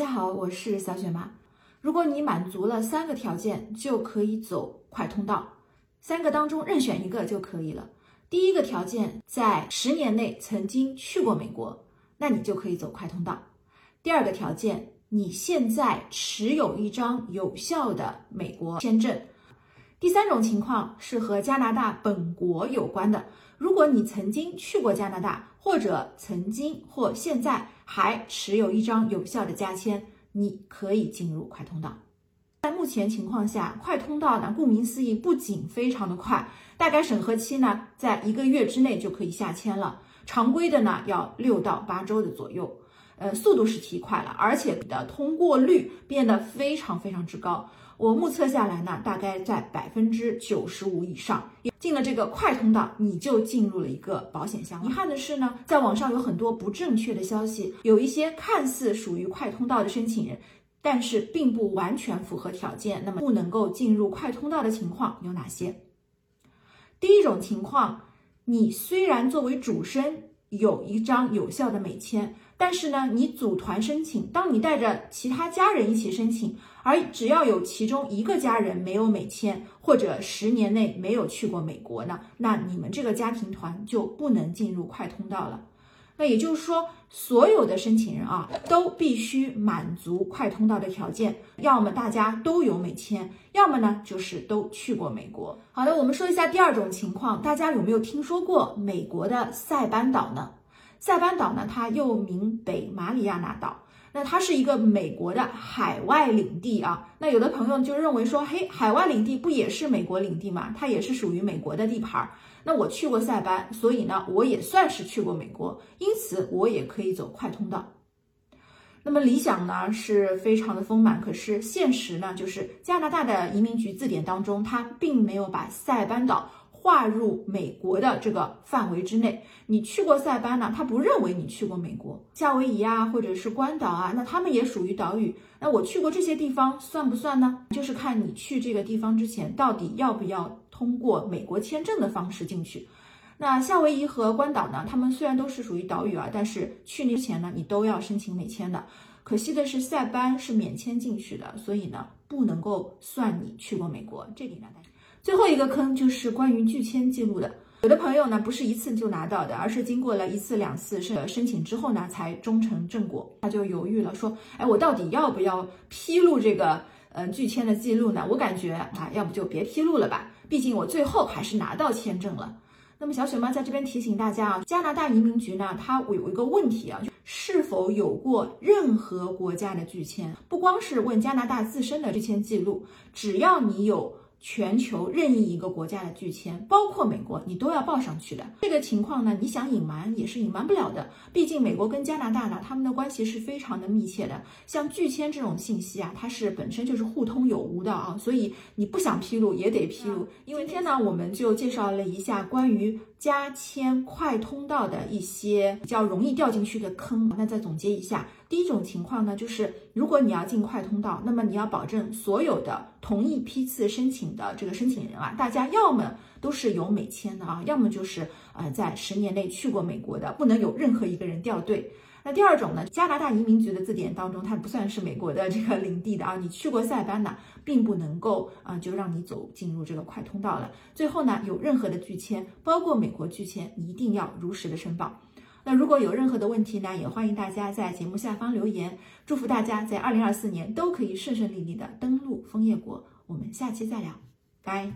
大家好，我是小雪妈。如果你满足了三个条件，就可以走快通道。三个当中任选一个就可以了。第一个条件，在十年内曾经去过美国，那你就可以走快通道。第二个条件，你现在持有一张有效的美国签证。第三种情况是和加拿大本国有关的。如果你曾经去过加拿大，或者曾经或现在还持有一张有效的加签，你可以进入快通道。在目前情况下，快通道呢，顾名思义，不仅非常的快，大概审核期呢，在一个月之内就可以下签了。常规的呢，要六到八周的左右。呃，速度是提快了，而且的通过率变得非常非常之高。我目测下来呢，大概在百分之九十五以上。进了这个快通道，你就进入了一个保险箱。遗憾的是呢，在网上有很多不正确的消息，有一些看似属于快通道的申请人，但是并不完全符合条件。那么不能够进入快通道的情况有哪些？第一种情况，你虽然作为主申。有一张有效的美签，但是呢，你组团申请，当你带着其他家人一起申请，而只要有其中一个家人没有美签，或者十年内没有去过美国呢，那你们这个家庭团就不能进入快通道了。那也就是说，所有的申请人啊，都必须满足快通道的条件，要么大家都有美签，要么呢就是都去过美国。好的，我们说一下第二种情况，大家有没有听说过美国的塞班岛呢？塞班岛呢，它又名北马里亚纳岛。那它是一个美国的海外领地啊，那有的朋友就认为说，嘿，海外领地不也是美国领地吗？它也是属于美国的地盘儿。那我去过塞班，所以呢，我也算是去过美国，因此我也可以走快通道。那么理想呢是非常的丰满，可是现实呢，就是加拿大的移民局字典当中，它并没有把塞班岛。划入美国的这个范围之内，你去过塞班呢？他不认为你去过美国，夏威夷啊，或者是关岛啊，那他们也属于岛屿。那我去过这些地方算不算呢？就是看你去这个地方之前，到底要不要通过美国签证的方式进去。那夏威夷和关岛呢？他们虽然都是属于岛屿啊，但是去之前呢，你都要申请美签的。可惜的是，塞班是免签进去的，所以呢，不能够算你去过美国。这里呢，大家。最后一个坑就是关于拒签记录的，有的朋友呢不是一次就拿到的，而是经过了一次两次申申请之后呢才终成正果，他就犹豫了，说，哎，我到底要不要披露这个呃拒签的记录呢？我感觉啊，要不就别披露了吧，毕竟我最后还是拿到签证了。那么小雪妈在这边提醒大家啊，加拿大移民局呢，它有一个问题啊，是否有过任何国家的拒签，不光是问加拿大自身的拒签记录，只要你有。全球任意一个国家的拒签，包括美国，你都要报上去的。这个情况呢，你想隐瞒也是隐瞒不了的。毕竟美国跟加拿大呢，他们的关系是非常的密切的。像拒签这种信息啊，它是本身就是互通有无的啊，所以你不想披露也得披露。因为今天呢，我们就介绍了一下关于加签快通道的一些比较容易掉进去的坑。那再总结一下。第一种情况呢，就是如果你要进快通道，那么你要保证所有的同一批次申请的这个申请人啊，大家要么都是有美签的啊，要么就是呃在十年内去过美国的，不能有任何一个人掉队。那第二种呢，加拿大移民局的字典当中，它不算是美国的这个领地的啊，你去过塞班呢，并不能够啊就让你走进入这个快通道了。最后呢，有任何的拒签，包括美国拒签，一定要如实的申报。那如果有任何的问题呢，也欢迎大家在节目下方留言。祝福大家在二零二四年都可以顺顺利利的登陆枫叶国。我们下期再聊，拜。